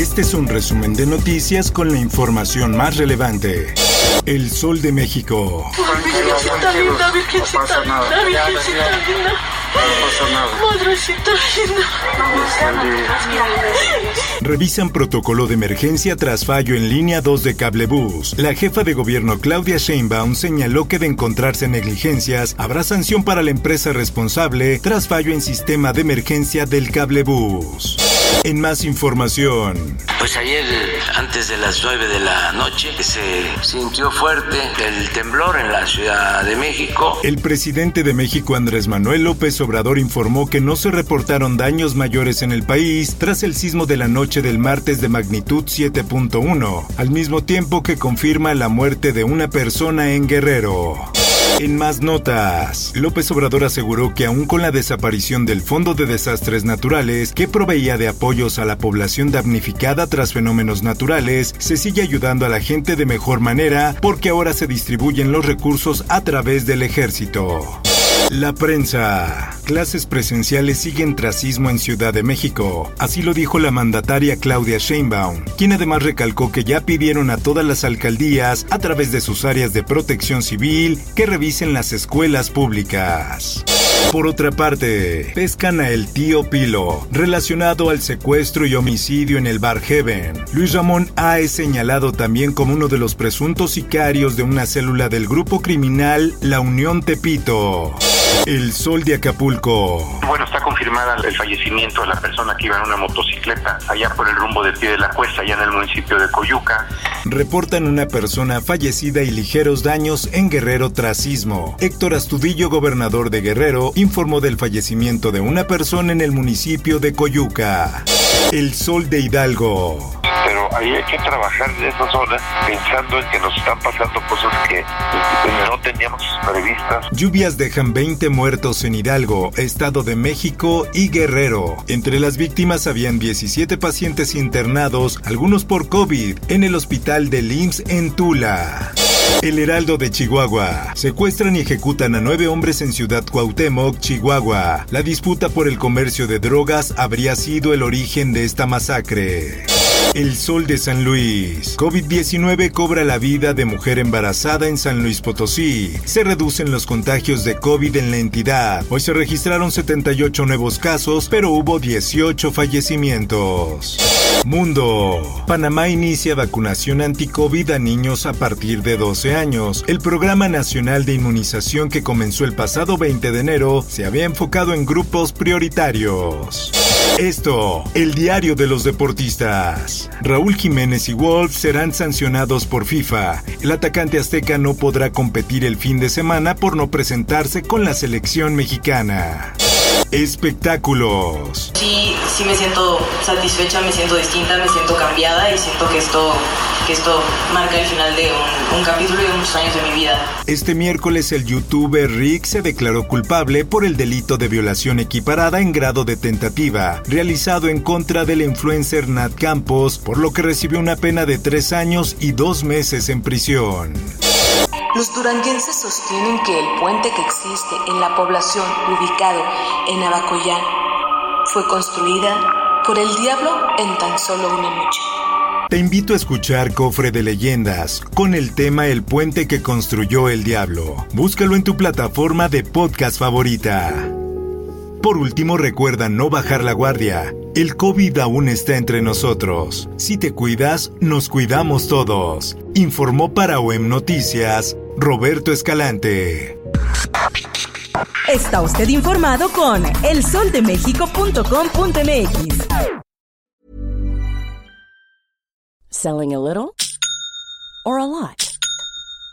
Este es un resumen de noticias con la información más relevante. El Sol de México. Virgencita linda, Virgencita linda, Virgencita linda. Madrecita linda. Revisan protocolo de emergencia tras fallo en línea 2 de Cablebús. La jefa de gobierno Claudia Sheinbaum señaló que de encontrarse negligencias habrá sanción para la empresa responsable tras fallo en sistema de emergencia del Cablebús. En más información. Pues ayer, antes de las 9 de la noche, se sintió fuerte el temblor en la Ciudad de México. El presidente de México, Andrés Manuel López Obrador, informó que no se reportaron daños mayores en el país tras el sismo de la noche del martes de magnitud 7.1, al mismo tiempo que confirma la muerte de una persona en Guerrero. En más notas, López Obrador aseguró que aún con la desaparición del Fondo de Desastres Naturales, que proveía de apoyos a la población damnificada tras fenómenos naturales, se sigue ayudando a la gente de mejor manera porque ahora se distribuyen los recursos a través del ejército. La prensa. Clases presenciales siguen trasismo en Ciudad de México. Así lo dijo la mandataria Claudia Sheinbaum, quien además recalcó que ya pidieron a todas las alcaldías, a través de sus áreas de protección civil, que revisen las escuelas públicas. Por otra parte, pescan a el tío Pilo, relacionado al secuestro y homicidio en el bar Heaven. Luis Ramón A es señalado también como uno de los presuntos sicarios de una célula del grupo criminal La Unión Tepito. El sol de Acapulco. Bueno, está confirmada el fallecimiento de la persona que iba en una motocicleta allá por el rumbo de pie de la cuesta, allá en el municipio de Coyuca. Reportan una persona fallecida y ligeros daños en Guerrero tras sismo. Héctor Astudillo, gobernador de Guerrero, informó del fallecimiento de una persona en el municipio de Coyuca. El sol de Hidalgo. Pero ahí hay que trabajar en esa zona pensando en que nos están pasando cosas que no teníamos previstas. Lluvias dejan 20 muertos en Hidalgo, Estado de México y Guerrero. Entre las víctimas habían 17 pacientes internados, algunos por COVID, en el hospital de IMSS en Tula. El Heraldo de Chihuahua. Secuestran y ejecutan a nueve hombres en Ciudad Cuauhtémoc, Chihuahua. La disputa por el comercio de drogas habría sido el origen de esta masacre. El Sol de San Luis. COVID-19 cobra la vida de mujer embarazada en San Luis Potosí. Se reducen los contagios de COVID en la entidad. Hoy se registraron 78 nuevos casos, pero hubo 18 fallecimientos. Mundo. Panamá inicia vacunación anti-COVID a niños a partir de 12 años. El Programa Nacional de Inmunización que comenzó el pasado 20 de enero se había enfocado en grupos prioritarios. Esto, el diario de los deportistas. Raúl Jiménez y Wolf serán sancionados por FIFA. El atacante azteca no podrá competir el fin de semana por no presentarse con la selección mexicana. Espectáculos. Sí, sí me siento satisfecha, me siento distinta, me siento cambiada y siento que esto, que esto marca el final de un, un capítulo y de muchos años de mi vida. Este miércoles el youtuber Rick se declaró culpable por el delito de violación equiparada en grado de tentativa, realizado en contra del influencer Nat Campos, por lo que recibió una pena de tres años y dos meses en prisión. Los duranguenses sostienen que el puente que existe en la población ubicado en Abacoyán fue construida por el diablo en tan solo una noche. Te invito a escuchar Cofre de Leyendas con el tema El puente que construyó el diablo. Búscalo en tu plataforma de podcast favorita. Por último, recuerda no bajar la guardia. El COVID aún está entre nosotros. Si te cuidas, nos cuidamos todos. Informó para OEM Noticias Roberto Escalante. Está usted informado con elsoldemexico.com.mx. Selling a little or a lot?